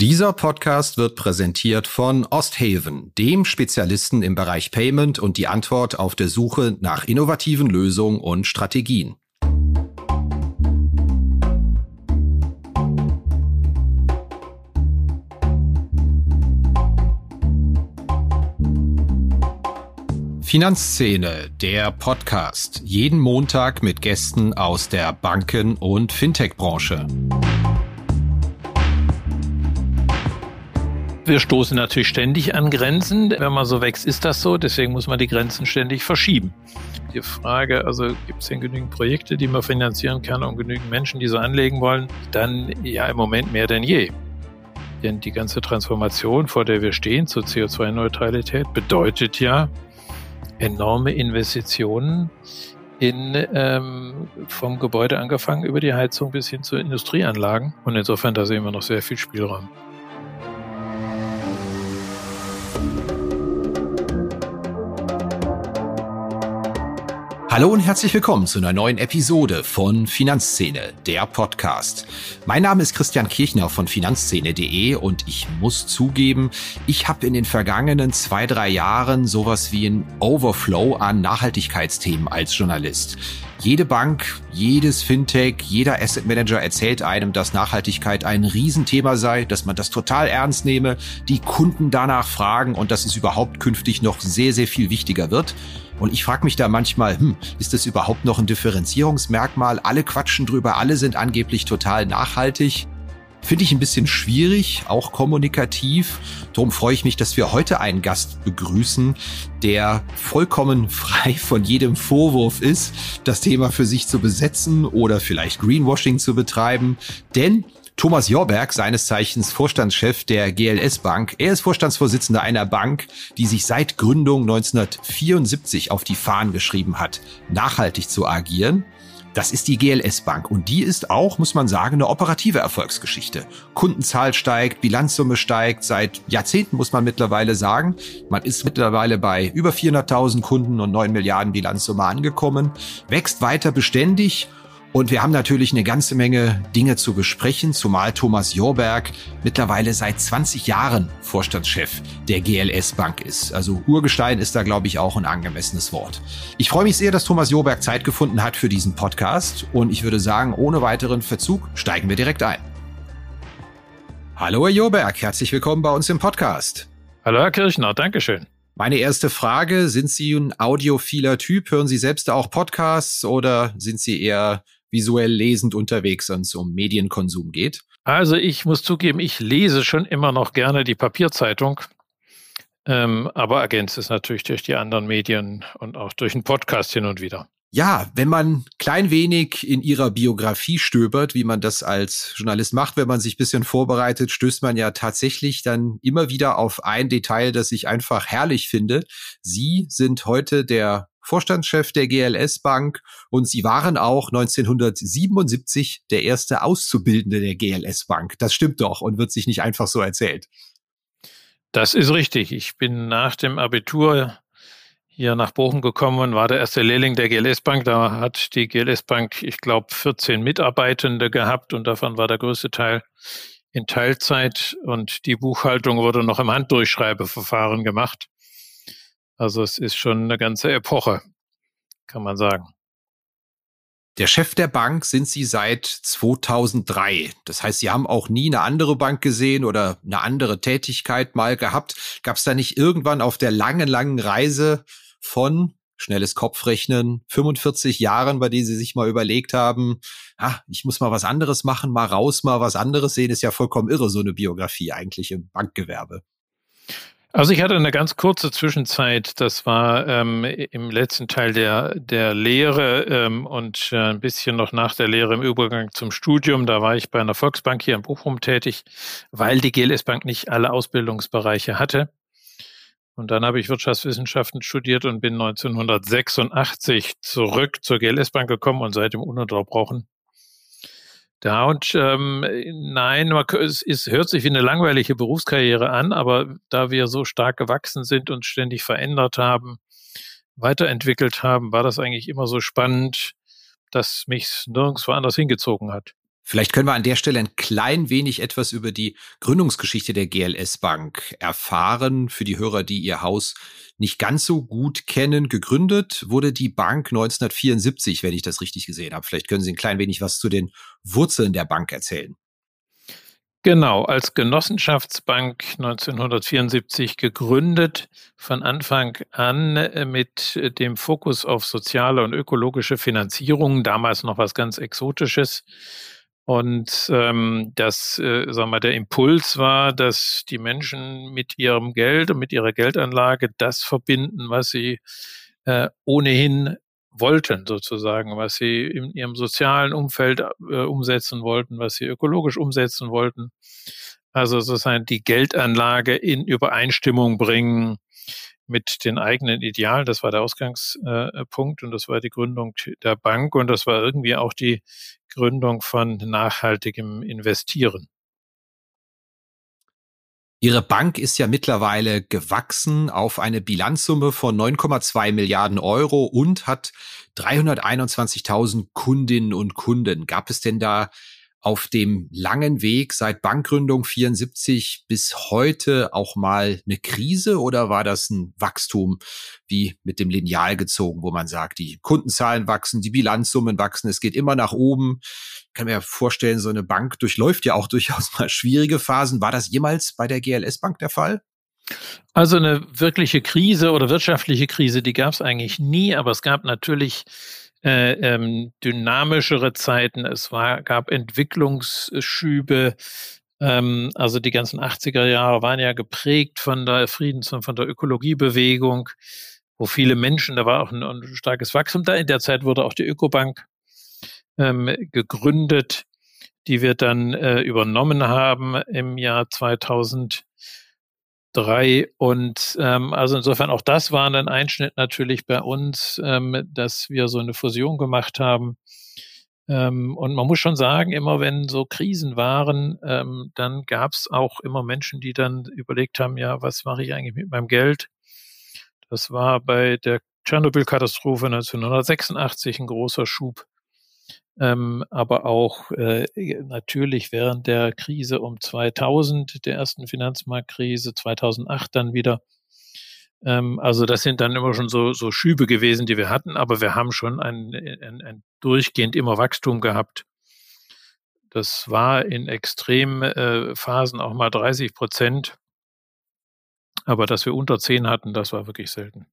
Dieser Podcast wird präsentiert von Osthaven, dem Spezialisten im Bereich Payment und die Antwort auf der Suche nach innovativen Lösungen und Strategien. Finanzszene, der Podcast. Jeden Montag mit Gästen aus der Banken- und Fintech-Branche. Wir stoßen natürlich ständig an Grenzen. Wenn man so wächst, ist das so. Deswegen muss man die Grenzen ständig verschieben. Die Frage, also gibt es denn genügend Projekte, die man finanzieren kann und genügend Menschen, die so anlegen wollen? Dann ja im Moment mehr denn je. Denn die ganze Transformation, vor der wir stehen zur CO2-Neutralität, bedeutet ja enorme Investitionen in ähm, vom Gebäude angefangen über die Heizung bis hin zu Industrieanlagen. Und insofern da sehen wir noch sehr viel Spielraum. Hallo und herzlich willkommen zu einer neuen Episode von Finanzszene, der Podcast. Mein Name ist Christian Kirchner von finanzszene.de und ich muss zugeben, ich habe in den vergangenen zwei, drei Jahren sowas wie ein Overflow an Nachhaltigkeitsthemen als Journalist. Jede Bank, jedes Fintech, jeder Asset Manager erzählt einem, dass Nachhaltigkeit ein Riesenthema sei, dass man das total ernst nehme, die Kunden danach fragen und dass es überhaupt künftig noch sehr, sehr viel wichtiger wird. Und ich frage mich da manchmal, hm, ist das überhaupt noch ein Differenzierungsmerkmal? Alle quatschen drüber, alle sind angeblich total nachhaltig. Finde ich ein bisschen schwierig, auch kommunikativ. Darum freue ich mich, dass wir heute einen Gast begrüßen, der vollkommen frei von jedem Vorwurf ist, das Thema für sich zu besetzen oder vielleicht Greenwashing zu betreiben. Denn Thomas Jorberg, seines Zeichens Vorstandschef der GLS Bank. Er ist Vorstandsvorsitzender einer Bank, die sich seit Gründung 1974 auf die Fahnen geschrieben hat, nachhaltig zu agieren. Das ist die GLS Bank und die ist auch, muss man sagen, eine operative Erfolgsgeschichte. Kundenzahl steigt, Bilanzsumme steigt, seit Jahrzehnten muss man mittlerweile sagen. Man ist mittlerweile bei über 400.000 Kunden und 9 Milliarden Bilanzsumme angekommen, wächst weiter beständig und wir haben natürlich eine ganze Menge Dinge zu besprechen, zumal Thomas Jorberg mittlerweile seit 20 Jahren Vorstandschef der GLS Bank ist. Also Urgestein ist da, glaube ich, auch ein angemessenes Wort. Ich freue mich sehr, dass Thomas Jorberg Zeit gefunden hat für diesen Podcast und ich würde sagen, ohne weiteren Verzug steigen wir direkt ein. Hallo Herr Jorberg, herzlich willkommen bei uns im Podcast. Hallo Herr Kirchner, Dankeschön. Meine erste Frage, sind Sie ein audiophiler Typ? Hören Sie selbst auch Podcasts oder sind Sie eher visuell lesend unterwegs, wenn es um Medienkonsum geht? Also ich muss zugeben, ich lese schon immer noch gerne die Papierzeitung, ähm, aber ergänzt es natürlich durch die anderen Medien und auch durch einen Podcast hin und wieder. Ja, wenn man klein wenig in ihrer Biografie stöbert, wie man das als Journalist macht, wenn man sich bisschen vorbereitet, stößt man ja tatsächlich dann immer wieder auf ein Detail, das ich einfach herrlich finde. Sie sind heute der Vorstandschef der GLS Bank und Sie waren auch 1977 der erste Auszubildende der GLS Bank. Das stimmt doch und wird sich nicht einfach so erzählt. Das ist richtig. Ich bin nach dem Abitur hier nach Bochum gekommen und war der erste Lehrling der GLS Bank. Da hat die GLS Bank, ich glaube, 14 Mitarbeitende gehabt und davon war der größte Teil in Teilzeit und die Buchhaltung wurde noch im Handdurchschreibeverfahren gemacht. Also es ist schon eine ganze Epoche, kann man sagen. Der Chef der Bank sind Sie seit 2003. Das heißt, Sie haben auch nie eine andere Bank gesehen oder eine andere Tätigkeit mal gehabt. Gab es da nicht irgendwann auf der langen, langen Reise von schnelles Kopfrechnen, 45 Jahren, bei denen Sie sich mal überlegt haben, ah, ich muss mal was anderes machen, mal raus, mal was anderes sehen, ist ja vollkommen irre, so eine Biografie eigentlich im Bankgewerbe. Also ich hatte eine ganz kurze Zwischenzeit, das war ähm, im letzten Teil der, der Lehre ähm, und äh, ein bisschen noch nach der Lehre im Übergang zum Studium. Da war ich bei einer Volksbank hier in Bochum tätig, weil die GLS Bank nicht alle Ausbildungsbereiche hatte. Und dann habe ich Wirtschaftswissenschaften studiert und bin 1986 zurück zur GLS Bank gekommen und seitdem ununterbrochen und ähm, nein, man, es, es hört sich wie eine langweilige Berufskarriere an, aber da wir so stark gewachsen sind und ständig verändert haben, weiterentwickelt haben, war das eigentlich immer so spannend, dass mich nirgendwo anders hingezogen hat. Vielleicht können wir an der Stelle ein klein wenig etwas über die Gründungsgeschichte der GLS Bank erfahren. Für die Hörer, die ihr Haus nicht ganz so gut kennen. Gegründet wurde die Bank 1974, wenn ich das richtig gesehen habe. Vielleicht können Sie ein klein wenig was zu den Wurzeln der Bank erzählen. Genau, als Genossenschaftsbank 1974 gegründet, von Anfang an äh, mit dem Fokus auf soziale und ökologische Finanzierung, damals noch was ganz Exotisches. Und ähm, das, äh, sagen wir, der Impuls war, dass die Menschen mit ihrem Geld und mit ihrer Geldanlage das verbinden, was sie äh, ohnehin wollten, sozusagen, was sie in ihrem sozialen Umfeld äh, umsetzen wollten, was sie ökologisch umsetzen wollten. Also sozusagen die Geldanlage in Übereinstimmung bringen mit den eigenen Idealen. Das war der Ausgangspunkt und das war die Gründung der Bank und das war irgendwie auch die Gründung von nachhaltigem Investieren. Ihre Bank ist ja mittlerweile gewachsen auf eine Bilanzsumme von 9,2 Milliarden Euro und hat 321.000 Kundinnen und Kunden. Gab es denn da auf dem langen Weg seit Bankgründung 74 bis heute auch mal eine Krise oder war das ein Wachstum wie mit dem Lineal gezogen, wo man sagt, die Kundenzahlen wachsen, die Bilanzsummen wachsen, es geht immer nach oben. Ich kann mir vorstellen, so eine Bank durchläuft ja auch durchaus mal schwierige Phasen. War das jemals bei der GLS Bank der Fall? Also eine wirkliche Krise oder wirtschaftliche Krise, die gab es eigentlich nie, aber es gab natürlich äh, ähm, dynamischere Zeiten, es war, gab Entwicklungsschübe. Ähm, also die ganzen 80er Jahre waren ja geprägt von der Friedens- und von der Ökologiebewegung, wo viele Menschen, da war auch ein, ein starkes Wachstum da. In der Zeit wurde auch die Ökobank ähm, gegründet, die wir dann äh, übernommen haben im Jahr 2000 drei. Und ähm, also insofern auch das war ein Einschnitt natürlich bei uns, ähm, dass wir so eine Fusion gemacht haben. Ähm, und man muss schon sagen, immer wenn so Krisen waren, ähm, dann gab es auch immer Menschen, die dann überlegt haben, ja, was mache ich eigentlich mit meinem Geld? Das war bei der Tschernobyl-Katastrophe 1986 ein großer Schub ähm, aber auch äh, natürlich während der Krise um 2000, der ersten Finanzmarktkrise, 2008 dann wieder. Ähm, also das sind dann immer schon so, so Schübe gewesen, die wir hatten, aber wir haben schon ein, ein, ein durchgehend immer Wachstum gehabt. Das war in Extremphasen äh, auch mal 30 Prozent. Aber dass wir unter 10 hatten, das war wirklich selten.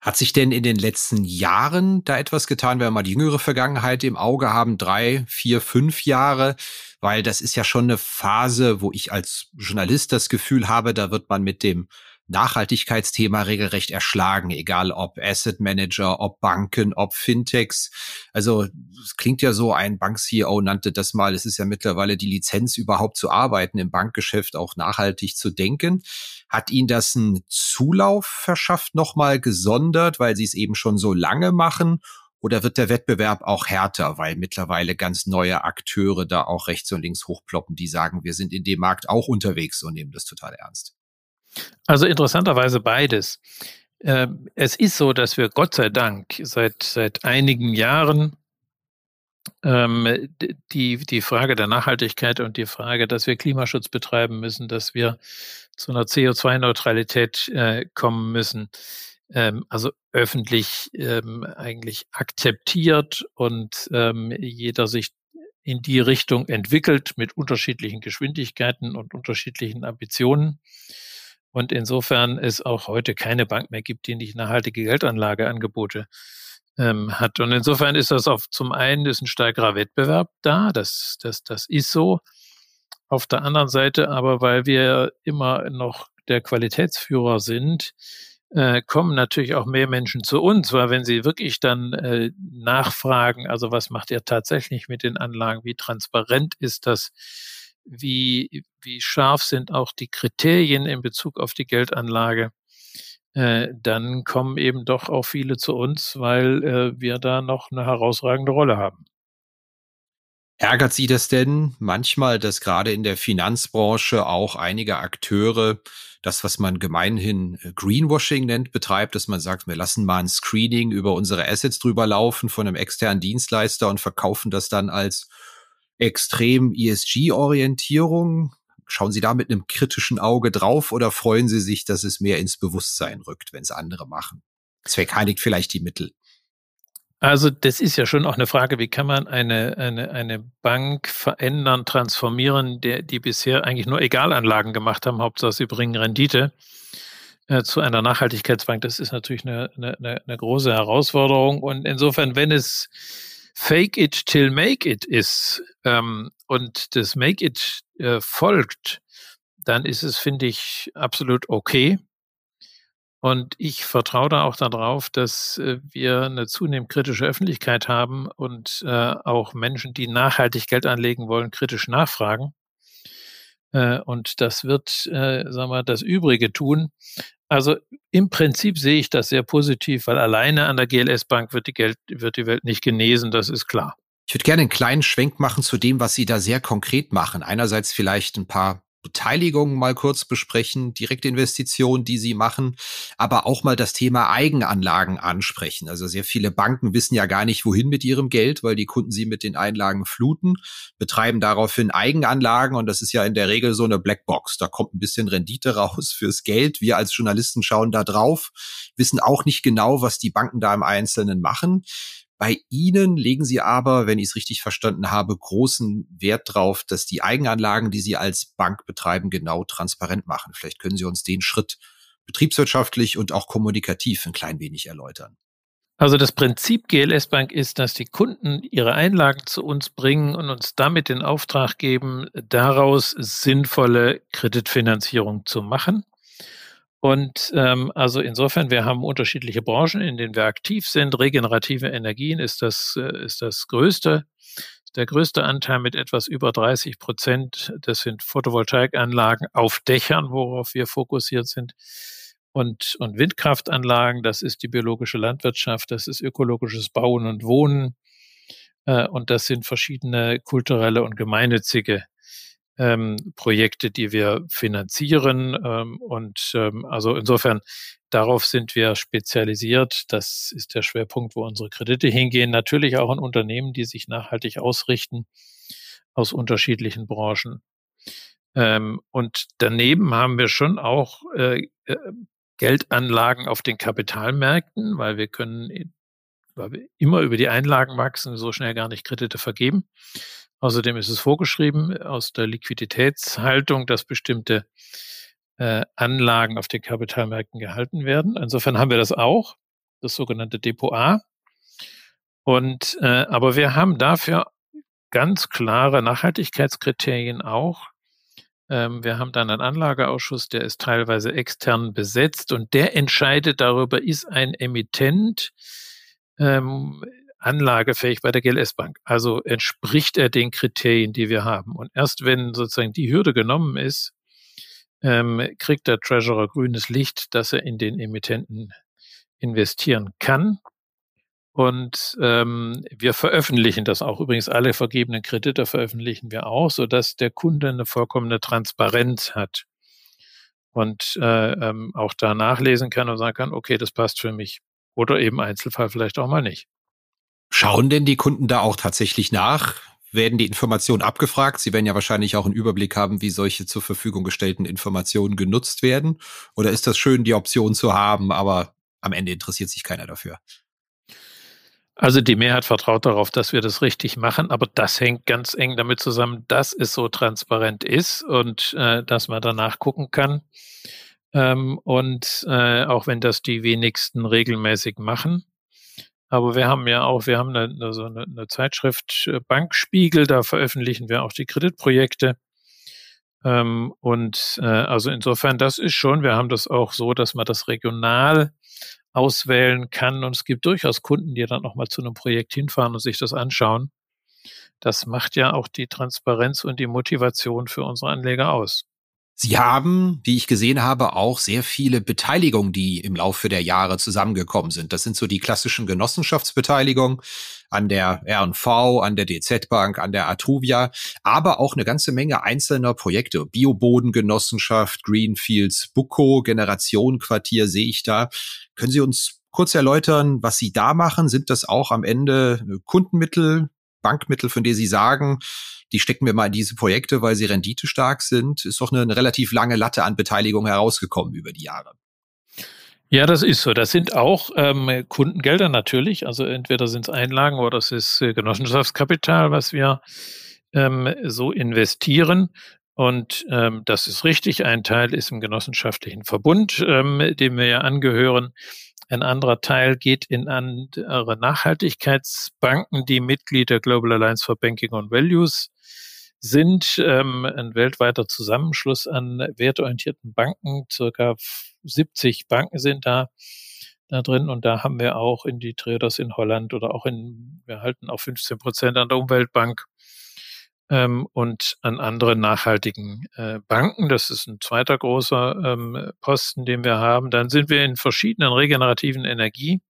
Hat sich denn in den letzten Jahren da etwas getan, wenn wir mal die jüngere Vergangenheit im Auge haben, drei, vier, fünf Jahre? Weil das ist ja schon eine Phase, wo ich als Journalist das Gefühl habe, da wird man mit dem Nachhaltigkeitsthema regelrecht erschlagen, egal ob Asset Manager, ob Banken, ob Fintechs. Also es klingt ja so, ein Bank-CEO nannte das mal, es ist ja mittlerweile die Lizenz überhaupt zu arbeiten, im Bankgeschäft auch nachhaltig zu denken. Hat Ihnen das einen Zulauf verschafft, nochmal gesondert, weil Sie es eben schon so lange machen? Oder wird der Wettbewerb auch härter, weil mittlerweile ganz neue Akteure da auch rechts und links hochploppen, die sagen, wir sind in dem Markt auch unterwegs und nehmen das total ernst? Also interessanterweise beides. Ähm, es ist so, dass wir Gott sei Dank seit, seit einigen Jahren ähm, die, die Frage der Nachhaltigkeit und die Frage, dass wir Klimaschutz betreiben müssen, dass wir zu einer CO2-Neutralität äh, kommen müssen, ähm, also öffentlich eigentlich akzeptiert und jeder sich in die Richtung entwickelt mit unterschiedlichen Geschwindigkeiten und unterschiedlichen Ambitionen. Und insofern es auch heute keine Bank mehr gibt, die nicht nachhaltige Geldanlageangebote ähm, hat. Und insofern ist das auf zum einen ist ein stärkerer Wettbewerb da, das, das, das ist so. Auf der anderen Seite aber, weil wir immer noch der Qualitätsführer sind, äh, kommen natürlich auch mehr Menschen zu uns, weil wenn sie wirklich dann äh, nachfragen, also was macht ihr tatsächlich mit den Anlagen, wie transparent ist das, wie, wie scharf sind auch die Kriterien in Bezug auf die Geldanlage, äh, dann kommen eben doch auch viele zu uns, weil äh, wir da noch eine herausragende Rolle haben. Ärgert Sie das denn manchmal, dass gerade in der Finanzbranche auch einige Akteure das, was man gemeinhin äh, Greenwashing nennt, betreibt, dass man sagt, wir lassen mal ein Screening über unsere Assets drüber laufen von einem externen Dienstleister und verkaufen das dann als extrem ESG-Orientierung? Schauen Sie da mit einem kritischen Auge drauf oder freuen Sie sich, dass es mehr ins Bewusstsein rückt, wenn es andere machen? Zweck heiligt vielleicht die Mittel. Also das ist ja schon auch eine Frage, wie kann man eine, eine, eine Bank verändern, transformieren, der, die bisher eigentlich nur Egalanlagen gemacht haben, Hauptsache sie bringen Rendite äh, zu einer Nachhaltigkeitsbank. Das ist natürlich eine, eine, eine große Herausforderung. Und insofern, wenn es Fake it till make it ist ähm, und das Make it äh, folgt, dann ist es, finde ich, absolut okay. Und ich vertraue da auch darauf, dass äh, wir eine zunehmend kritische Öffentlichkeit haben und äh, auch Menschen, die nachhaltig Geld anlegen wollen, kritisch nachfragen. Äh, und das wird, äh, sagen wir, das Übrige tun. Also im Prinzip sehe ich das sehr positiv, weil alleine an der GLS Bank wird die, Geld, wird die Welt nicht genesen, das ist klar. Ich würde gerne einen kleinen Schwenk machen zu dem, was Sie da sehr konkret machen. Einerseits vielleicht ein paar Beteiligungen mal kurz besprechen, Direktinvestitionen, die sie machen, aber auch mal das Thema Eigenanlagen ansprechen. Also sehr viele Banken wissen ja gar nicht, wohin mit ihrem Geld, weil die Kunden sie mit den Einlagen fluten, betreiben daraufhin Eigenanlagen und das ist ja in der Regel so eine Blackbox. Da kommt ein bisschen Rendite raus fürs Geld. Wir als Journalisten schauen da drauf, wissen auch nicht genau, was die Banken da im Einzelnen machen. Bei Ihnen legen Sie aber, wenn ich es richtig verstanden habe, großen Wert drauf, dass die Eigenanlagen, die Sie als Bank betreiben, genau transparent machen. Vielleicht können Sie uns den Schritt betriebswirtschaftlich und auch kommunikativ ein klein wenig erläutern. Also das Prinzip GLS Bank ist, dass die Kunden ihre Einlagen zu uns bringen und uns damit den Auftrag geben, daraus sinnvolle Kreditfinanzierung zu machen. Und ähm, also insofern, wir haben unterschiedliche Branchen, in denen wir aktiv sind. Regenerative Energien ist das, äh, ist das größte, der größte Anteil mit etwas über 30 Prozent. Das sind Photovoltaikanlagen auf Dächern, worauf wir fokussiert sind. Und, und Windkraftanlagen, das ist die biologische Landwirtschaft, das ist ökologisches Bauen und Wohnen. Äh, und das sind verschiedene kulturelle und gemeinnützige ähm, Projekte, die wir finanzieren. Ähm, und ähm, also insofern, darauf sind wir spezialisiert. Das ist der Schwerpunkt, wo unsere Kredite hingehen. Natürlich auch in Unternehmen, die sich nachhaltig ausrichten aus unterschiedlichen Branchen. Ähm, und daneben haben wir schon auch äh, äh, Geldanlagen auf den Kapitalmärkten, weil wir können, weil wir immer über die Einlagen wachsen, so schnell gar nicht Kredite vergeben. Außerdem ist es vorgeschrieben aus der Liquiditätshaltung, dass bestimmte äh, Anlagen auf den Kapitalmärkten gehalten werden. Insofern haben wir das auch, das sogenannte Depot A. Und äh, aber wir haben dafür ganz klare Nachhaltigkeitskriterien auch. Ähm, wir haben dann einen Anlageausschuss, der ist teilweise extern besetzt und der entscheidet darüber, ist ein Emittent ähm, anlagefähig bei der GLS Bank. Also entspricht er den Kriterien, die wir haben. Und erst wenn sozusagen die Hürde genommen ist, ähm, kriegt der Treasurer grünes Licht, dass er in den Emittenten investieren kann. Und ähm, wir veröffentlichen das auch. Übrigens alle vergebenen Kredite veröffentlichen wir auch, so dass der Kunde eine vollkommene Transparenz hat und äh, ähm, auch da nachlesen kann und sagen kann, okay, das passt für mich. Oder eben Einzelfall vielleicht auch mal nicht. Schauen denn die Kunden da auch tatsächlich nach? Werden die Informationen abgefragt? Sie werden ja wahrscheinlich auch einen Überblick haben, wie solche zur Verfügung gestellten Informationen genutzt werden. Oder ist das schön, die Option zu haben, aber am Ende interessiert sich keiner dafür? Also die Mehrheit vertraut darauf, dass wir das richtig machen, aber das hängt ganz eng damit zusammen, dass es so transparent ist und äh, dass man danach gucken kann. Ähm, und äh, auch wenn das die wenigsten regelmäßig machen, aber wir haben ja auch, wir haben eine, also eine, eine Zeitschrift äh, Bankspiegel, da veröffentlichen wir auch die Kreditprojekte. Ähm, und äh, also insofern, das ist schon, wir haben das auch so, dass man das regional auswählen kann. Und es gibt durchaus Kunden, die dann auch mal zu einem Projekt hinfahren und sich das anschauen. Das macht ja auch die Transparenz und die Motivation für unsere Anleger aus. Sie haben, wie ich gesehen habe, auch sehr viele Beteiligungen, die im Laufe der Jahre zusammengekommen sind. Das sind so die klassischen Genossenschaftsbeteiligungen an der R&V, an der DZ Bank, an der Atruvia, aber auch eine ganze Menge einzelner Projekte. Biobodengenossenschaft, Greenfields, Bucco, Generationenquartier sehe ich da. Können Sie uns kurz erläutern, was Sie da machen? Sind das auch am Ende Kundenmittel, Bankmittel, von denen Sie sagen, die stecken wir mal in diese Projekte, weil sie renditestark sind, ist doch eine, eine relativ lange Latte an Beteiligung herausgekommen über die Jahre. Ja, das ist so. Das sind auch ähm, Kundengelder natürlich. Also entweder sind es Einlagen oder es ist äh, Genossenschaftskapital, was wir ähm, so investieren. Und ähm, das ist richtig. Ein Teil ist im genossenschaftlichen Verbund, ähm, dem wir ja angehören. Ein anderer Teil geht in andere Nachhaltigkeitsbanken, die Mitglied der Global Alliance for Banking on Values sind ähm, ein weltweiter Zusammenschluss an wertorientierten Banken. Circa 70 Banken sind da, da drin und da haben wir auch in die Traders in Holland oder auch in, wir halten auch 15 Prozent an der Umweltbank ähm, und an anderen nachhaltigen äh, Banken. Das ist ein zweiter großer ähm, Posten, den wir haben. Dann sind wir in verschiedenen regenerativen Energie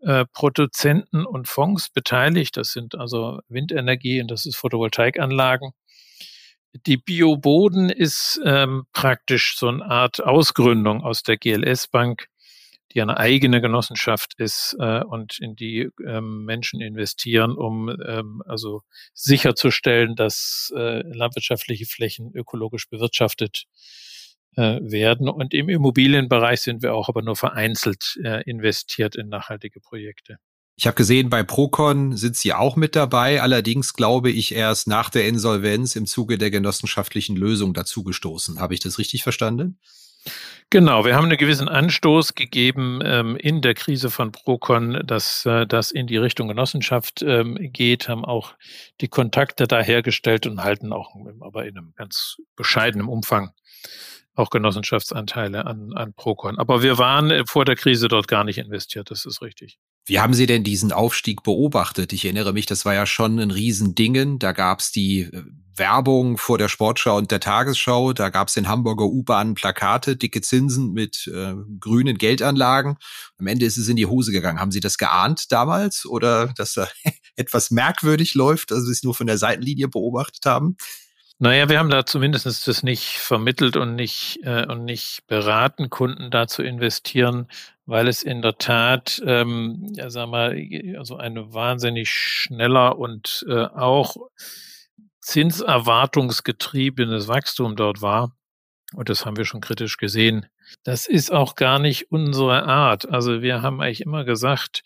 äh, Produzenten und Fonds beteiligt. Das sind also Windenergie und das ist Photovoltaikanlagen. Die Bioboden ist ähm, praktisch so eine Art Ausgründung aus der GLS Bank, die eine eigene Genossenschaft ist äh, und in die ähm, Menschen investieren, um ähm, also sicherzustellen, dass äh, landwirtschaftliche Flächen ökologisch bewirtschaftet äh, werden. Und im Immobilienbereich sind wir auch aber nur vereinzelt äh, investiert in nachhaltige Projekte. Ich habe gesehen, bei Procon sind Sie auch mit dabei, allerdings glaube ich erst nach der Insolvenz im Zuge der genossenschaftlichen Lösung dazugestoßen. Habe ich das richtig verstanden? Genau, wir haben einen gewissen Anstoß gegeben ähm, in der Krise von Procon, dass äh, das in die Richtung Genossenschaft ähm, geht, haben auch die Kontakte da hergestellt und halten auch aber in einem ganz bescheidenen Umfang auch Genossenschaftsanteile an, an Procon. Aber wir waren äh, vor der Krise dort gar nicht investiert, das ist richtig. Wie haben Sie denn diesen Aufstieg beobachtet? Ich erinnere mich, das war ja schon ein Riesendingen. Da gab's die äh, Werbung vor der Sportschau und der Tagesschau. Da gab's in Hamburger U-Bahn Plakate, dicke Zinsen mit äh, grünen Geldanlagen. Am Ende ist es in die Hose gegangen. Haben Sie das geahnt damals oder dass da etwas merkwürdig läuft, also Sie es nur von der Seitenlinie beobachtet haben? Naja, wir haben da zumindest das nicht vermittelt und nicht, äh, und nicht beraten, Kunden da zu investieren, weil es in der Tat, ähm, ja, sag mal, also ein wahnsinnig schneller und äh, auch zinserwartungsgetriebenes Wachstum dort war. Und das haben wir schon kritisch gesehen. Das ist auch gar nicht unsere Art. Also wir haben eigentlich immer gesagt,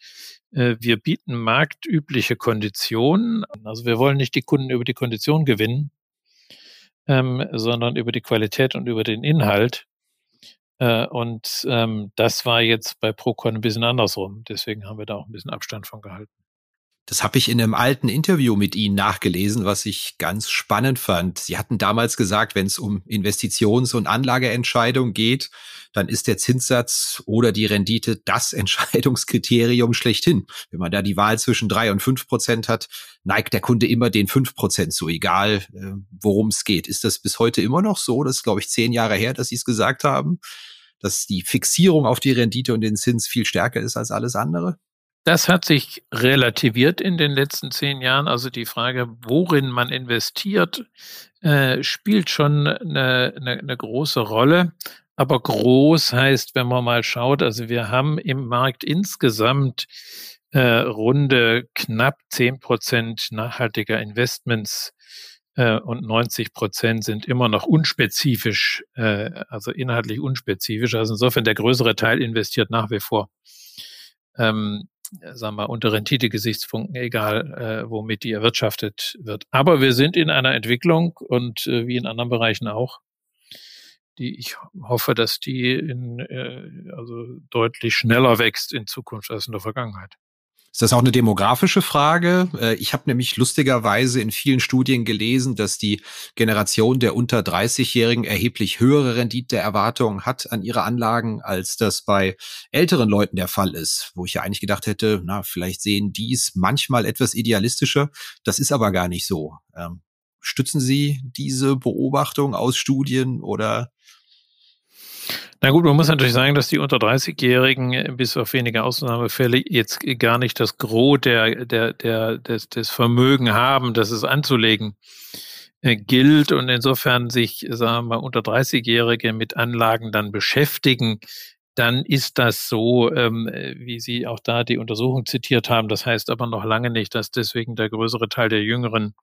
äh, wir bieten marktübliche Konditionen. Also wir wollen nicht die Kunden über die Kondition gewinnen, ähm, sondern über die Qualität und über den Inhalt. Äh, und ähm, das war jetzt bei Procon ein bisschen andersrum. Deswegen haben wir da auch ein bisschen Abstand von gehalten. Das habe ich in einem alten Interview mit Ihnen nachgelesen, was ich ganz spannend fand. Sie hatten damals gesagt, wenn es um Investitions- und Anlageentscheidungen geht, dann ist der Zinssatz oder die Rendite das Entscheidungskriterium schlechthin. Wenn man da die Wahl zwischen drei und fünf Prozent hat, neigt der Kunde immer den fünf Prozent zu, egal äh, worum es geht. Ist das bis heute immer noch so? Das ist, glaube ich, zehn Jahre her, dass Sie es gesagt haben, dass die Fixierung auf die Rendite und den Zins viel stärker ist als alles andere? Das hat sich relativiert in den letzten zehn Jahren. Also die Frage, worin man investiert, äh, spielt schon eine, eine, eine große Rolle. Aber groß heißt, wenn man mal schaut, also wir haben im Markt insgesamt äh, runde knapp zehn Prozent nachhaltiger Investments äh, und 90 Prozent sind immer noch unspezifisch, äh, also inhaltlich unspezifisch. Also insofern der größere Teil investiert nach wie vor ähm, sagen wir, unter Rendite-Gesichtspunkten, egal äh, womit die erwirtschaftet wird. Aber wir sind in einer Entwicklung und äh, wie in anderen Bereichen auch, die ich hoffe, dass die in, äh, also deutlich schneller wächst in Zukunft als in der Vergangenheit. Ist das auch eine demografische Frage? Äh, ich habe nämlich lustigerweise in vielen Studien gelesen, dass die Generation der unter 30-Jährigen erheblich höhere Renditeerwartungen hat an ihre Anlagen, als das bei älteren Leuten der Fall ist. Wo ich ja eigentlich gedacht hätte, na, vielleicht sehen die es manchmal etwas idealistischer. Das ist aber gar nicht so. Ähm, Stützen Sie diese Beobachtung aus Studien oder na gut, man muss natürlich sagen, dass die unter 30-Jährigen äh, bis auf wenige Ausnahmefälle jetzt gar nicht das Gros der, der, der, des, des Vermögen haben, das es anzulegen äh, gilt und insofern sich, sagen wir mal, unter 30-Jährige mit Anlagen dann beschäftigen, dann ist das so, ähm, wie Sie auch da die Untersuchung zitiert haben. Das heißt aber noch lange nicht, dass deswegen der größere Teil der Jüngeren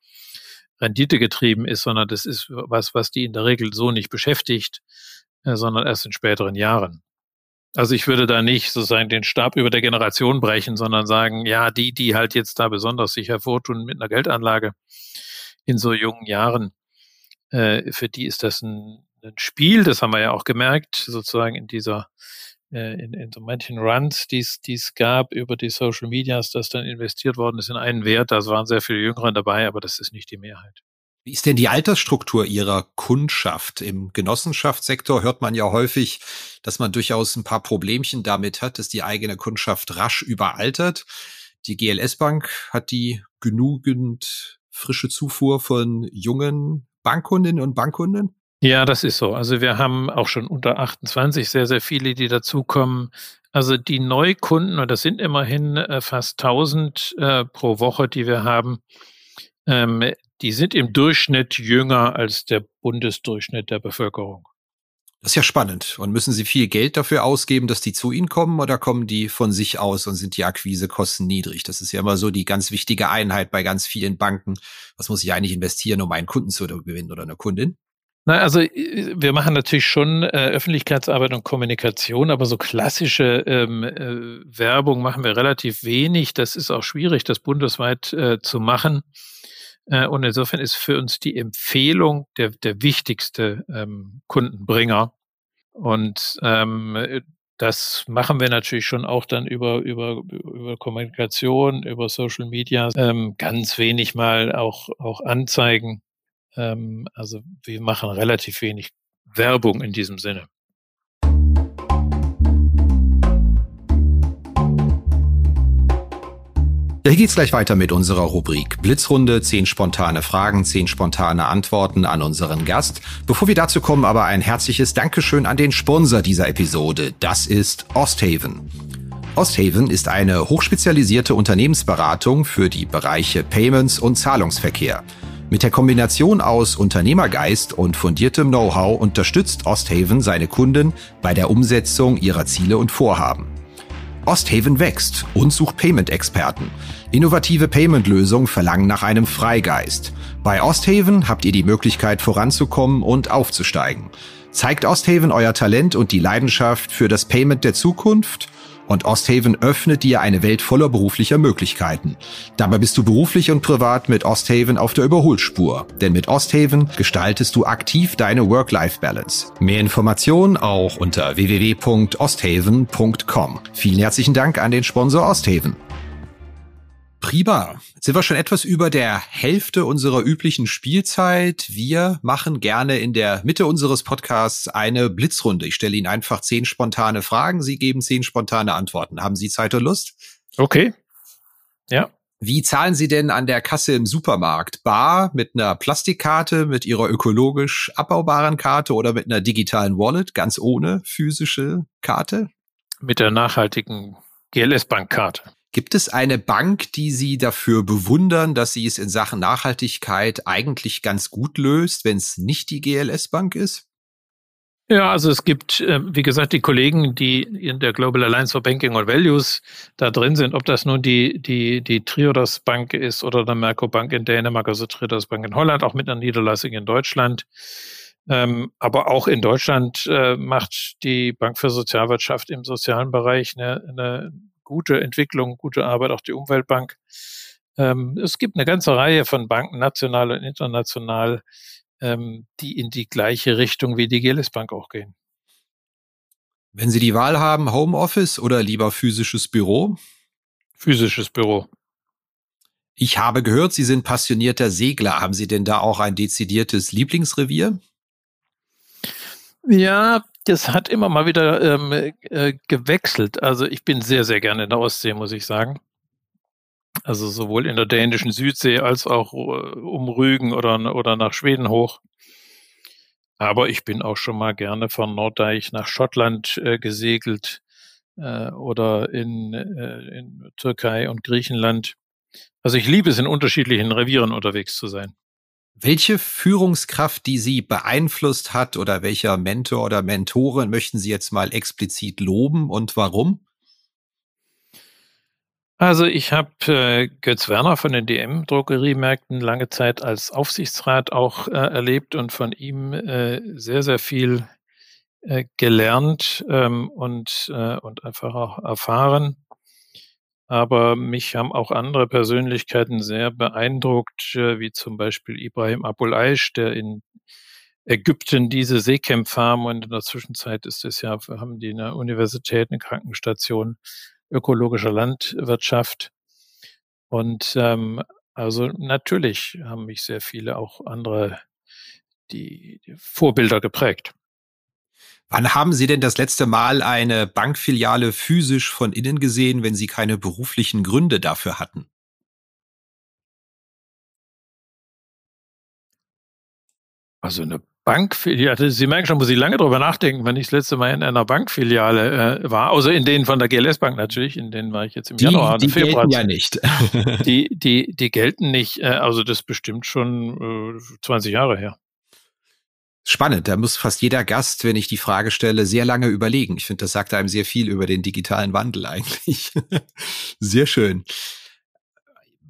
Rendite getrieben ist, sondern das ist was, was die in der Regel so nicht beschäftigt sondern erst in späteren Jahren. Also ich würde da nicht sozusagen den Stab über der Generation brechen, sondern sagen, ja, die, die halt jetzt da besonders sich hervortun mit einer Geldanlage in so jungen Jahren, äh, für die ist das ein, ein, Spiel, das haben wir ja auch gemerkt, sozusagen in dieser, äh, in, in so manchen Runs, die es gab über die Social Medias, dass dann investiert worden ist in einen Wert, da waren sehr viele Jüngere dabei, aber das ist nicht die Mehrheit. Wie ist denn die Altersstruktur Ihrer Kundschaft? Im Genossenschaftssektor hört man ja häufig, dass man durchaus ein paar Problemchen damit hat, dass die eigene Kundschaft rasch überaltert. Die GLS Bank hat die genügend frische Zufuhr von jungen Bankkundinnen und Bankkunden? Ja, das ist so. Also wir haben auch schon unter 28 sehr, sehr viele, die dazukommen. Also die Neukunden, und das sind immerhin äh, fast 1000 äh, pro Woche, die wir haben, ähm, die sind im Durchschnitt jünger als der Bundesdurchschnitt der Bevölkerung. Das ist ja spannend. Und müssen Sie viel Geld dafür ausgeben, dass die zu Ihnen kommen oder kommen die von sich aus und sind die Akquisekosten niedrig? Das ist ja immer so die ganz wichtige Einheit bei ganz vielen Banken. Was muss ich eigentlich investieren, um einen Kunden zu gewinnen oder eine Kundin? Na, also äh, wir machen natürlich schon äh, Öffentlichkeitsarbeit und Kommunikation, aber so klassische ähm, äh, Werbung machen wir relativ wenig. Das ist auch schwierig, das bundesweit äh, zu machen. Äh, und insofern ist für uns die Empfehlung der, der wichtigste ähm, Kundenbringer. Und ähm, das machen wir natürlich schon auch dann über, über, über Kommunikation, über Social Media, ähm, ganz wenig mal auch, auch Anzeigen. Ähm, also wir machen relativ wenig Werbung in diesem Sinne. Ja, hier geht's gleich weiter mit unserer Rubrik Blitzrunde, zehn spontane Fragen, zehn spontane Antworten an unseren Gast. Bevor wir dazu kommen, aber ein herzliches Dankeschön an den Sponsor dieser Episode. Das ist Osthaven. Osthaven ist eine hochspezialisierte Unternehmensberatung für die Bereiche Payments und Zahlungsverkehr. Mit der Kombination aus Unternehmergeist und fundiertem Know-how unterstützt Osthaven seine Kunden bei der Umsetzung ihrer Ziele und Vorhaben. Osthaven wächst und sucht Payment-Experten. Innovative Payment-Lösungen verlangen nach einem Freigeist. Bei Osthaven habt ihr die Möglichkeit voranzukommen und aufzusteigen. Zeigt Osthaven euer Talent und die Leidenschaft für das Payment der Zukunft und Osthaven öffnet dir eine Welt voller beruflicher Möglichkeiten. Dabei bist du beruflich und privat mit Osthaven auf der Überholspur. Denn mit Osthaven gestaltest du aktiv deine Work-Life-Balance. Mehr Informationen auch unter www.osthaven.com. Vielen herzlichen Dank an den Sponsor Osthaven. Prima. Sind wir schon etwas über der Hälfte unserer üblichen Spielzeit. Wir machen gerne in der Mitte unseres Podcasts eine Blitzrunde. Ich stelle Ihnen einfach zehn spontane Fragen. Sie geben zehn spontane Antworten. Haben Sie Zeit und Lust? Okay. Ja. Wie zahlen Sie denn an der Kasse im Supermarkt? Bar mit einer Plastikkarte, mit Ihrer ökologisch abbaubaren Karte oder mit einer digitalen Wallet, ganz ohne physische Karte? Mit der nachhaltigen GLS-Bankkarte. Gibt es eine Bank, die Sie dafür bewundern, dass sie es in Sachen Nachhaltigkeit eigentlich ganz gut löst, wenn es nicht die GLS-Bank ist? Ja, also es gibt, äh, wie gesagt, die Kollegen, die in der Global Alliance for Banking and Values da drin sind, ob das nun die, die, die Triodos Bank ist oder der Merco Bank in Dänemark, also Triodos Bank in Holland, auch mit einer Niederlassung in Deutschland. Ähm, aber auch in Deutschland äh, macht die Bank für Sozialwirtschaft im sozialen Bereich eine, eine gute Entwicklung, gute Arbeit, auch die Umweltbank. Ähm, es gibt eine ganze Reihe von Banken, national und international, ähm, die in die gleiche Richtung wie die Gelis Bank auch gehen. Wenn Sie die Wahl haben, Homeoffice oder lieber physisches Büro? Physisches Büro. Ich habe gehört, Sie sind passionierter Segler. Haben Sie denn da auch ein dezidiertes Lieblingsrevier? Ja, das hat immer mal wieder ähm, äh, gewechselt. Also ich bin sehr, sehr gerne in der Ostsee, muss ich sagen. Also sowohl in der dänischen Südsee als auch äh, um Rügen oder, oder nach Schweden hoch. Aber ich bin auch schon mal gerne von Norddeich nach Schottland äh, gesegelt äh, oder in, äh, in Türkei und Griechenland. Also ich liebe es, in unterschiedlichen Revieren unterwegs zu sein. Welche Führungskraft, die Sie beeinflusst hat oder welcher Mentor oder Mentorin möchten Sie jetzt mal explizit loben und warum? Also ich habe äh, Götz Werner von den DM-Drogeriemärkten lange Zeit als Aufsichtsrat auch äh, erlebt und von ihm äh, sehr, sehr viel äh, gelernt ähm, und, äh, und einfach auch erfahren. Aber mich haben auch andere Persönlichkeiten sehr beeindruckt, äh, wie zum Beispiel Ibrahim Abul Aish, der in Ägypten diese Seekämpfe haben und in der Zwischenzeit ist es ja, haben die eine Universität, eine Krankenstation ökologischer Landwirtschaft. Und ähm, also natürlich haben mich sehr viele auch andere die, die Vorbilder geprägt. Wann haben Sie denn das letzte Mal eine Bankfiliale physisch von innen gesehen, wenn Sie keine beruflichen Gründe dafür hatten? Also eine Bankfiliale, Sie merken schon, muss ich lange drüber nachdenken, wenn ich das letzte Mal in einer Bankfiliale äh, war, außer in denen von der GLS Bank natürlich, in denen war ich jetzt im die, Januar. Die Februar. gelten ja nicht. die, die, die gelten nicht, äh, also das ist bestimmt schon äh, 20 Jahre her. Spannend, da muss fast jeder Gast, wenn ich die Frage stelle, sehr lange überlegen. Ich finde, das sagt einem sehr viel über den digitalen Wandel eigentlich. sehr schön.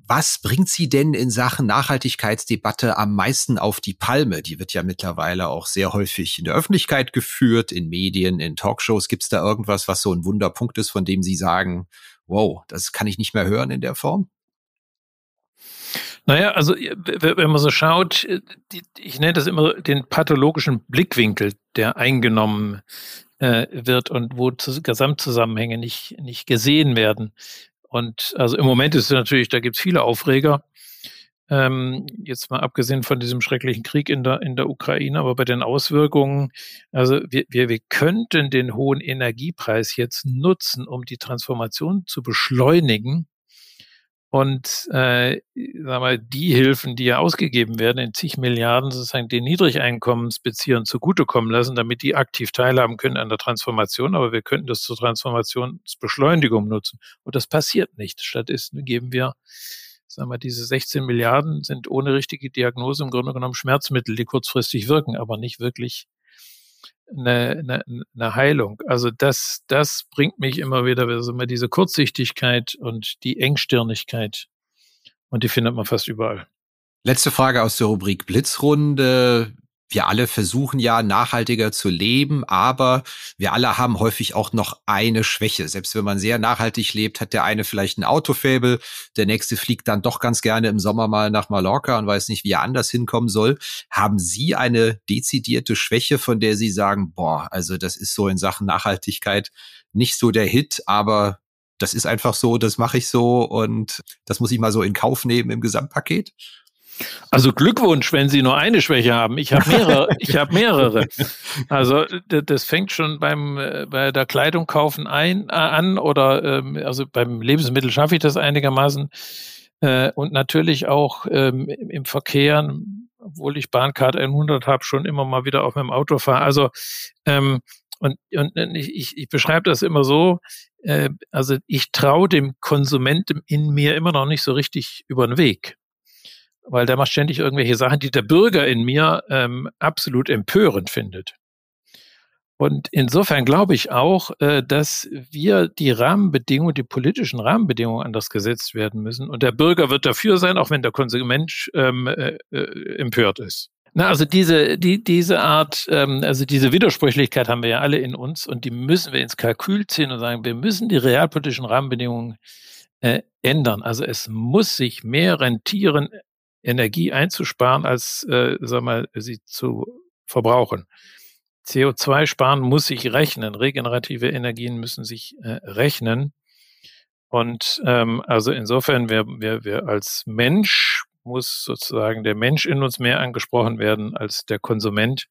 Was bringt Sie denn in Sachen Nachhaltigkeitsdebatte am meisten auf die Palme? Die wird ja mittlerweile auch sehr häufig in der Öffentlichkeit geführt, in Medien, in Talkshows. Gibt es da irgendwas, was so ein Wunderpunkt ist, von dem Sie sagen, wow, das kann ich nicht mehr hören in der Form? Naja, also wenn man so schaut, ich nenne das immer den pathologischen Blickwinkel, der eingenommen äh, wird und wo Gesamtzusammenhänge nicht, nicht gesehen werden. Und also im Moment ist es natürlich, da gibt es viele Aufreger. Ähm, jetzt mal abgesehen von diesem schrecklichen Krieg in der, in der Ukraine, aber bei den Auswirkungen, also wir, wir, wir könnten den hohen Energiepreis jetzt nutzen, um die Transformation zu beschleunigen und äh, sag mal, die Hilfen, die ja ausgegeben werden, in zig Milliarden sozusagen den Niedrigeinkommensbeziehern zugutekommen lassen, damit die aktiv teilhaben können an der Transformation. Aber wir könnten das zur Transformationsbeschleunigung nutzen. Und das passiert nicht. Stattdessen geben wir, sagen wir, diese 16 Milliarden sind ohne richtige Diagnose im Grunde genommen Schmerzmittel, die kurzfristig wirken, aber nicht wirklich eine, eine, eine Heilung. Also das, das bringt mich immer wieder, also immer diese Kurzsichtigkeit und die Engstirnigkeit. Und die findet man fast überall. Letzte Frage aus der Rubrik Blitzrunde wir alle versuchen ja nachhaltiger zu leben, aber wir alle haben häufig auch noch eine Schwäche. Selbst wenn man sehr nachhaltig lebt, hat der eine vielleicht ein Autofabel, der nächste fliegt dann doch ganz gerne im Sommer mal nach Mallorca und weiß nicht, wie er anders hinkommen soll. Haben Sie eine dezidierte Schwäche, von der Sie sagen, boah, also das ist so in Sachen Nachhaltigkeit nicht so der Hit, aber das ist einfach so, das mache ich so und das muss ich mal so in Kauf nehmen im Gesamtpaket? Also Glückwunsch, wenn Sie nur eine Schwäche haben. Ich habe mehrere. ich habe mehrere. Also das fängt schon beim äh, bei der Kleidung kaufen ein äh, an oder ähm, also beim Lebensmittel schaffe ich das einigermaßen äh, und natürlich auch ähm, im Verkehr, obwohl ich Bahncard 100 habe, schon immer mal wieder auf meinem Auto fahre. Also ähm, und, und ich, ich beschreibe das immer so, äh, also ich traue dem Konsumenten in mir immer noch nicht so richtig über den Weg weil der macht ständig irgendwelche Sachen, die der Bürger in mir ähm, absolut empörend findet. Und insofern glaube ich auch, äh, dass wir die Rahmenbedingungen, die politischen Rahmenbedingungen anders gesetzt werden müssen. Und der Bürger wird dafür sein, auch wenn der Konsument ähm, äh, äh, empört ist. Na, also diese, die, diese Art, ähm, also diese Widersprüchlichkeit haben wir ja alle in uns und die müssen wir ins Kalkül ziehen und sagen, wir müssen die realpolitischen Rahmenbedingungen äh, ändern. Also es muss sich mehr rentieren, Energie einzusparen, als äh, sag mal, sie zu verbrauchen. CO2 sparen muss sich rechnen. Regenerative Energien müssen sich äh, rechnen. Und ähm, also insofern, wir, wir, wir als Mensch muss sozusagen der Mensch in uns mehr angesprochen werden als der Konsument,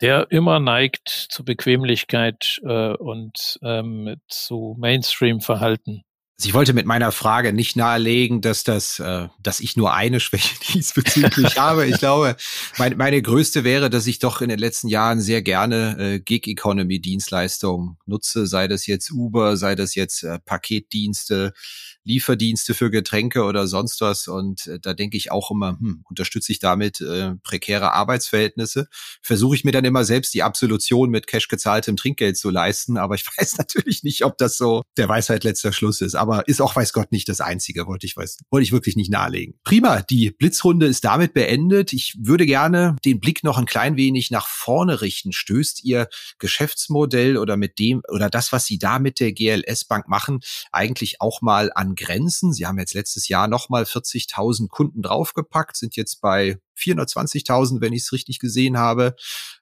der immer neigt zu Bequemlichkeit äh, und ähm, zu Mainstream-Verhalten. Also ich wollte mit meiner Frage nicht nahelegen, dass das, äh, dass ich nur eine Schwäche diesbezüglich habe. Ich glaube, mein, meine größte wäre, dass ich doch in den letzten Jahren sehr gerne äh, Gig Economy Dienstleistungen nutze, sei das jetzt Uber, sei das jetzt äh, Paketdienste, Lieferdienste für Getränke oder sonst was. Und äh, da denke ich auch immer, hm, unterstütze ich damit äh, prekäre Arbeitsverhältnisse? Versuche ich mir dann immer selbst die Absolution mit cash gezahltem Trinkgeld zu leisten. Aber ich weiß natürlich nicht, ob das so der Weisheit letzter Schluss ist. Aber ist auch, weiß Gott, nicht das Einzige, wollte ich, weiß, wollte ich wirklich nicht nahelegen. Prima, die Blitzrunde ist damit beendet. Ich würde gerne den Blick noch ein klein wenig nach vorne richten. Stößt Ihr Geschäftsmodell oder mit dem oder das, was Sie da mit der GLS Bank machen, eigentlich auch mal an Grenzen. Sie haben jetzt letztes Jahr nochmal 40.000 Kunden draufgepackt, sind jetzt bei 420.000, wenn ich es richtig gesehen habe.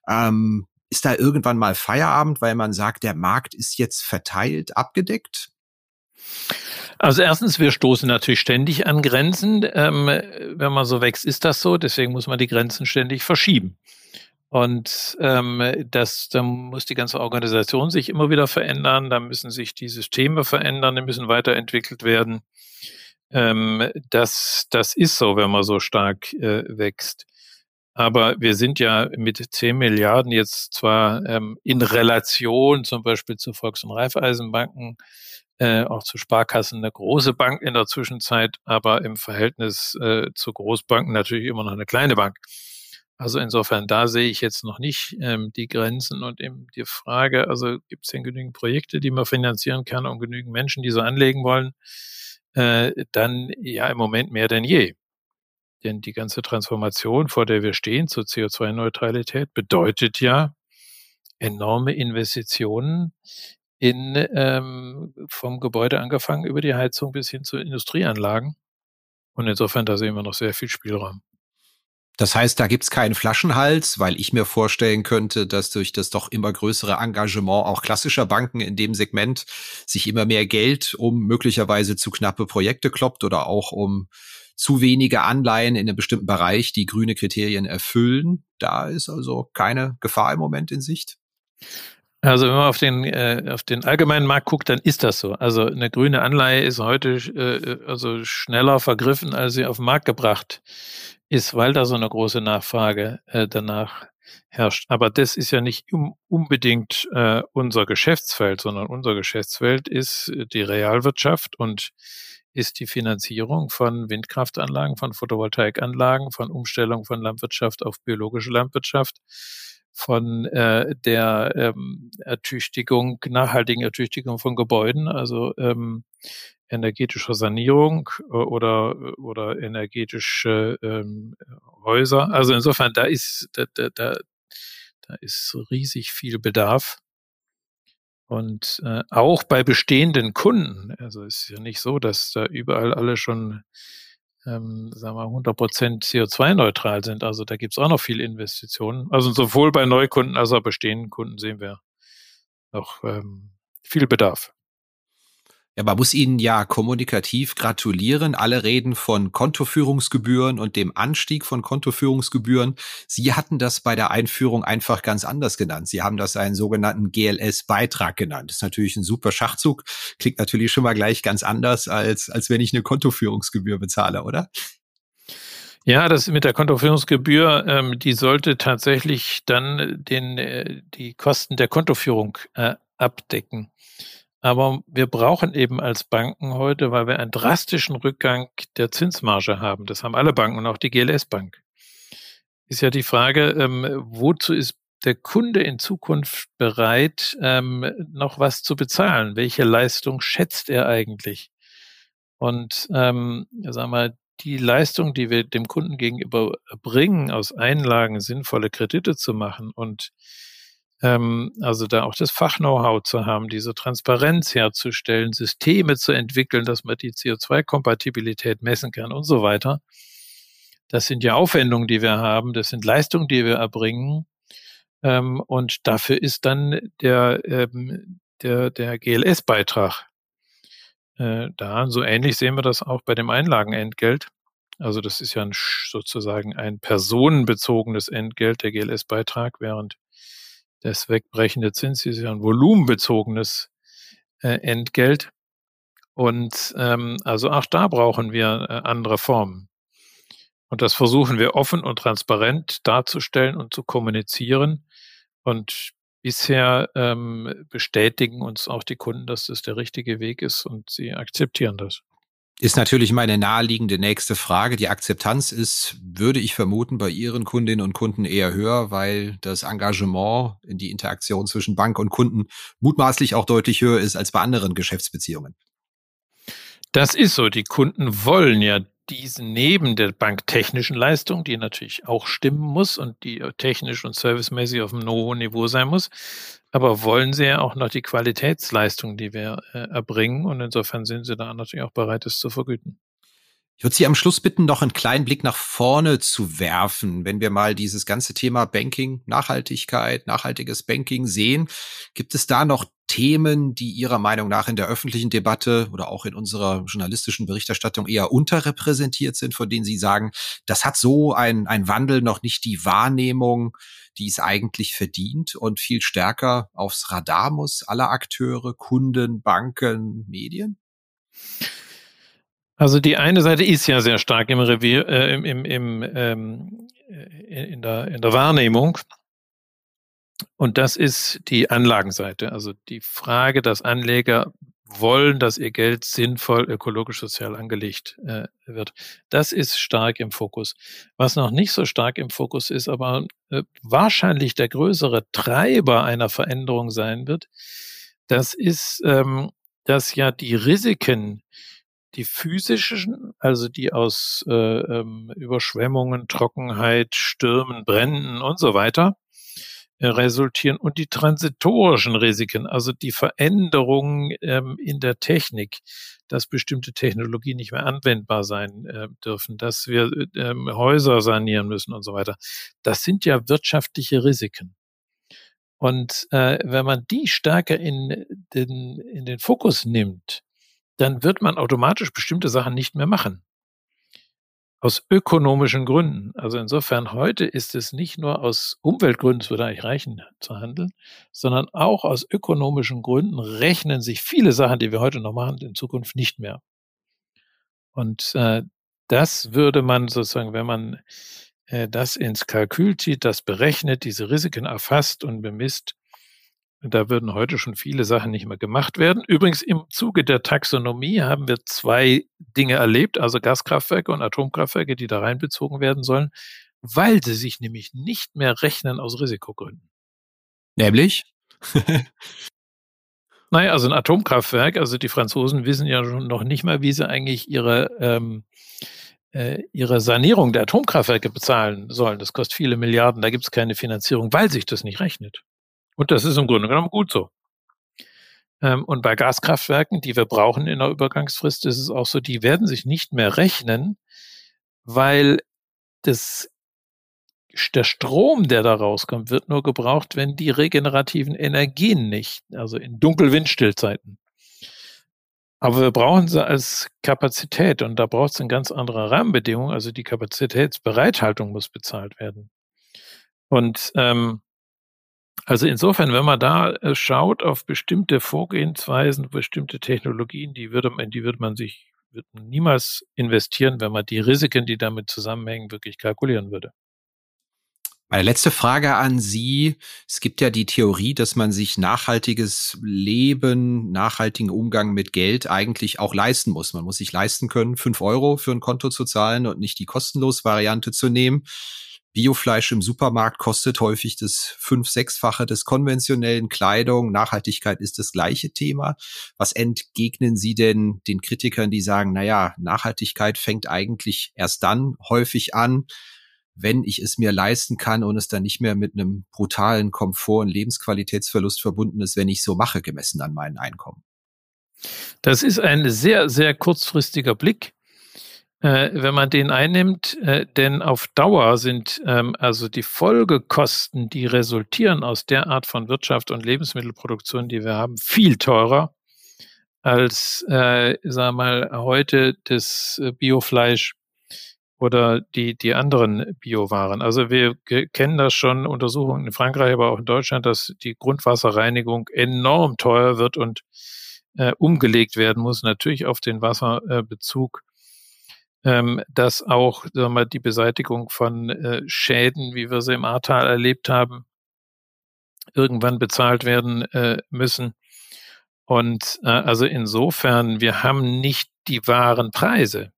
Ähm, ist da irgendwann mal Feierabend, weil man sagt, der Markt ist jetzt verteilt, abgedeckt? Also erstens, wir stoßen natürlich ständig an Grenzen. Ähm, wenn man so wächst, ist das so. Deswegen muss man die Grenzen ständig verschieben. Und ähm, das, da muss die ganze Organisation sich immer wieder verändern, da müssen sich die Systeme verändern, die müssen weiterentwickelt werden. Ähm, das, das ist so, wenn man so stark äh, wächst. Aber wir sind ja mit 10 Milliarden jetzt zwar ähm, in Relation zum Beispiel zu Volks- und Raiffeisenbanken, äh, auch zu Sparkassen eine große Bank in der Zwischenzeit, aber im Verhältnis äh, zu Großbanken natürlich immer noch eine kleine Bank. Also insofern, da sehe ich jetzt noch nicht ähm, die Grenzen und eben die Frage, also gibt es denn genügend Projekte, die man finanzieren kann und genügend Menschen, die so anlegen wollen, äh, dann ja im Moment mehr denn je. Denn die ganze Transformation, vor der wir stehen zur CO2-Neutralität, bedeutet ja enorme Investitionen in ähm, vom Gebäude angefangen über die Heizung bis hin zu Industrieanlagen. Und insofern, da sehen wir noch sehr viel Spielraum. Das heißt, da gibt's keinen Flaschenhals, weil ich mir vorstellen könnte, dass durch das doch immer größere Engagement auch klassischer Banken in dem Segment sich immer mehr Geld um möglicherweise zu knappe Projekte kloppt oder auch um zu wenige Anleihen in einem bestimmten Bereich, die grüne Kriterien erfüllen. Da ist also keine Gefahr im Moment in Sicht. Also wenn man auf den, äh, auf den allgemeinen Markt guckt, dann ist das so. Also eine grüne Anleihe ist heute äh, also schneller vergriffen, als sie auf den Markt gebracht ist, weil da so eine große Nachfrage äh, danach herrscht. Aber das ist ja nicht um, unbedingt äh, unser Geschäftsfeld, sondern unser Geschäftsfeld ist äh, die Realwirtschaft und ist die Finanzierung von Windkraftanlagen, von Photovoltaikanlagen, von Umstellung von Landwirtschaft auf biologische Landwirtschaft, von äh, der ähm, Ertüchtigung, nachhaltigen Ertüchtigung von Gebäuden, also ähm, energetischer Sanierung äh, oder, oder energetische ähm, Häuser. Also insofern, da ist, da, da, da, ist riesig viel Bedarf. Und äh, auch bei bestehenden Kunden, also es ist ja nicht so, dass da überall alle schon, ähm, sagen wir, 100 Prozent CO2-neutral sind. Also da gibt's auch noch viel Investitionen. Also sowohl bei Neukunden als auch bestehenden Kunden sehen wir noch ähm, viel Bedarf. Ja, man muss Ihnen ja kommunikativ gratulieren. Alle reden von Kontoführungsgebühren und dem Anstieg von Kontoführungsgebühren. Sie hatten das bei der Einführung einfach ganz anders genannt. Sie haben das einen sogenannten GLS-Beitrag genannt. Das ist natürlich ein super Schachzug. Klingt natürlich schon mal gleich ganz anders, als, als wenn ich eine Kontoführungsgebühr bezahle, oder? Ja, das mit der Kontoführungsgebühr, ähm, die sollte tatsächlich dann den, äh, die Kosten der Kontoführung äh, abdecken. Aber wir brauchen eben als Banken heute, weil wir einen drastischen Rückgang der Zinsmarge haben. Das haben alle Banken und auch die GLS Bank. Ist ja die Frage, ähm, wozu ist der Kunde in Zukunft bereit, ähm, noch was zu bezahlen? Welche Leistung schätzt er eigentlich? Und ähm, sagen wir, die Leistung, die wir dem Kunden gegenüber bringen, aus Einlagen sinnvolle Kredite zu machen und ähm, also da auch das Fach-Know-how zu haben, diese Transparenz herzustellen, Systeme zu entwickeln, dass man die CO2-Kompatibilität messen kann und so weiter. Das sind ja Aufwendungen, die wir haben, das sind Leistungen, die wir erbringen. Ähm, und dafür ist dann der, ähm, der, der GLS-Beitrag äh, da. So ähnlich sehen wir das auch bei dem Einlagenentgelt. Also das ist ja ein, sozusagen ein personenbezogenes Entgelt, der GLS-Beitrag, während das wegbrechende Zins ist ja ein volumenbezogenes äh, Entgelt. Und ähm, also auch da brauchen wir äh, andere Formen. Und das versuchen wir offen und transparent darzustellen und zu kommunizieren. Und bisher ähm, bestätigen uns auch die Kunden, dass das der richtige Weg ist und sie akzeptieren das. Ist natürlich meine naheliegende nächste Frage. Die Akzeptanz ist, würde ich vermuten, bei Ihren Kundinnen und Kunden eher höher, weil das Engagement in die Interaktion zwischen Bank und Kunden mutmaßlich auch deutlich höher ist als bei anderen Geschäftsbeziehungen. Das ist so. Die Kunden wollen ja diesen neben der banktechnischen Leistung, die natürlich auch stimmen muss und die technisch und servicemäßig auf einem hohen Niveau sein muss, aber wollen sie ja auch noch die Qualitätsleistung, die wir äh, erbringen und insofern sind sie da natürlich auch bereit, es zu vergüten. Ich würde Sie am Schluss bitten, noch einen kleinen Blick nach vorne zu werfen. Wenn wir mal dieses ganze Thema Banking, Nachhaltigkeit, nachhaltiges Banking sehen, gibt es da noch Themen, die Ihrer Meinung nach in der öffentlichen Debatte oder auch in unserer journalistischen Berichterstattung eher unterrepräsentiert sind, von denen Sie sagen, das hat so ein, ein Wandel noch nicht die Wahrnehmung, die es eigentlich verdient und viel stärker aufs Radar muss aller Akteure, Kunden, Banken, Medien? Also die eine Seite ist ja sehr stark im Revier, äh, im, im, im, ähm, in, der, in der Wahrnehmung. Und das ist die Anlagenseite. Also die Frage, dass Anleger wollen, dass ihr Geld sinnvoll ökologisch sozial angelegt äh, wird. Das ist stark im Fokus. Was noch nicht so stark im Fokus ist, aber äh, wahrscheinlich der größere Treiber einer Veränderung sein wird, das ist, ähm, dass ja die Risiken, die physischen, also die aus äh, ähm, Überschwemmungen, Trockenheit, Stürmen, Bränden und so weiter äh, resultieren und die transitorischen Risiken, also die Veränderungen ähm, in der Technik, dass bestimmte Technologien nicht mehr anwendbar sein äh, dürfen, dass wir äh, Häuser sanieren müssen und so weiter. Das sind ja wirtschaftliche Risiken. Und äh, wenn man die stärker in den, in den Fokus nimmt, dann wird man automatisch bestimmte Sachen nicht mehr machen. Aus ökonomischen Gründen. Also insofern heute ist es nicht nur aus Umweltgründen, es würde eigentlich reichen zu handeln, sondern auch aus ökonomischen Gründen rechnen sich viele Sachen, die wir heute noch machen, in Zukunft nicht mehr. Und äh, das würde man sozusagen, wenn man äh, das ins Kalkül zieht, das berechnet, diese Risiken erfasst und bemisst, da würden heute schon viele Sachen nicht mehr gemacht werden. Übrigens im Zuge der Taxonomie haben wir zwei Dinge erlebt, also Gaskraftwerke und Atomkraftwerke, die da reinbezogen werden sollen, weil sie sich nämlich nicht mehr rechnen aus Risikogründen. Nämlich? naja, also ein Atomkraftwerk, also die Franzosen wissen ja schon noch nicht mal, wie sie eigentlich ihre, ähm, äh, ihre Sanierung der Atomkraftwerke bezahlen sollen. Das kostet viele Milliarden, da gibt es keine Finanzierung, weil sich das nicht rechnet. Und das ist im Grunde genommen gut so. Ähm, und bei Gaskraftwerken, die wir brauchen in der Übergangsfrist, ist es auch so, die werden sich nicht mehr rechnen, weil das, der Strom, der da rauskommt, wird nur gebraucht, wenn die regenerativen Energien nicht, also in Dunkelwindstillzeiten. Aber wir brauchen sie als Kapazität und da braucht es eine ganz andere Rahmenbedingung. Also die Kapazitätsbereithaltung muss bezahlt werden. Und ähm, also insofern, wenn man da äh, schaut auf bestimmte Vorgehensweisen, bestimmte Technologien, die würde man, die würde man sich würde man niemals investieren, wenn man die Risiken, die damit zusammenhängen, wirklich kalkulieren würde. Meine letzte Frage an Sie. Es gibt ja die Theorie, dass man sich nachhaltiges Leben, nachhaltigen Umgang mit Geld eigentlich auch leisten muss. Man muss sich leisten können, fünf Euro für ein Konto zu zahlen und nicht die kostenlos Variante zu nehmen. Biofleisch im Supermarkt kostet häufig das fünf-, sechsfache des konventionellen Kleidung. Nachhaltigkeit ist das gleiche Thema. Was entgegnen Sie denn den Kritikern, die sagen, na ja, Nachhaltigkeit fängt eigentlich erst dann häufig an, wenn ich es mir leisten kann und es dann nicht mehr mit einem brutalen Komfort- und Lebensqualitätsverlust verbunden ist, wenn ich so mache, gemessen an meinen Einkommen. Das ist ein sehr, sehr kurzfristiger Blick äh, wenn man den einnimmt, äh, denn auf Dauer sind ähm, also die Folgekosten, die resultieren aus der Art von Wirtschaft und Lebensmittelproduktion, die wir haben, viel teurer als, äh, sagen wir mal, heute das äh, Biofleisch oder die, die anderen Biowaren. Also wir kennen das schon, Untersuchungen in Frankreich, aber auch in Deutschland, dass die Grundwasserreinigung enorm teuer wird und äh, umgelegt werden muss, natürlich auf den Wasserbezug, ähm, dass auch sagen wir, mal, die Beseitigung von äh, Schäden, wie wir sie im Ahrtal erlebt haben, irgendwann bezahlt werden äh, müssen. Und äh, also insofern, wir haben nicht die wahren Preise.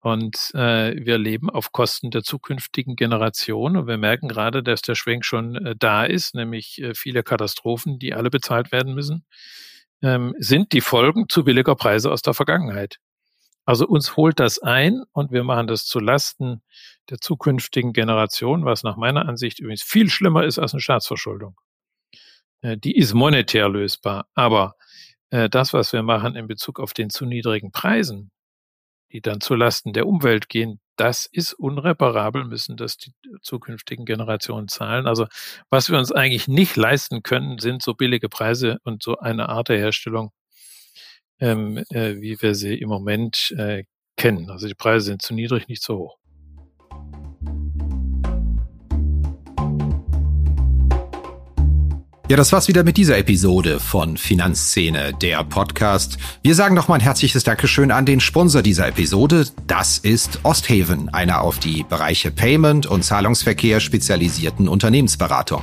Und äh, wir leben auf Kosten der zukünftigen Generation. Und wir merken gerade, dass der Schwenk schon äh, da ist, nämlich äh, viele Katastrophen, die alle bezahlt werden müssen, ähm, sind die Folgen zu billiger Preise aus der Vergangenheit. Also uns holt das ein und wir machen das zu Lasten der zukünftigen Generation, was nach meiner Ansicht übrigens viel schlimmer ist als eine Staatsverschuldung. Äh, die ist monetär lösbar, aber äh, das, was wir machen in Bezug auf den zu niedrigen Preisen, die dann zu Lasten der Umwelt gehen, das ist unreparabel, müssen das die zukünftigen Generationen zahlen. Also was wir uns eigentlich nicht leisten können, sind so billige Preise und so eine Art der Herstellung, ähm, äh, wie wir sie im Moment äh, kennen. Also die Preise sind zu niedrig, nicht zu hoch. Ja, das war's wieder mit dieser Episode von Finanzszene, der Podcast. Wir sagen nochmal ein herzliches Dankeschön an den Sponsor dieser Episode. Das ist Osthaven, einer auf die Bereiche Payment und Zahlungsverkehr spezialisierten Unternehmensberatung.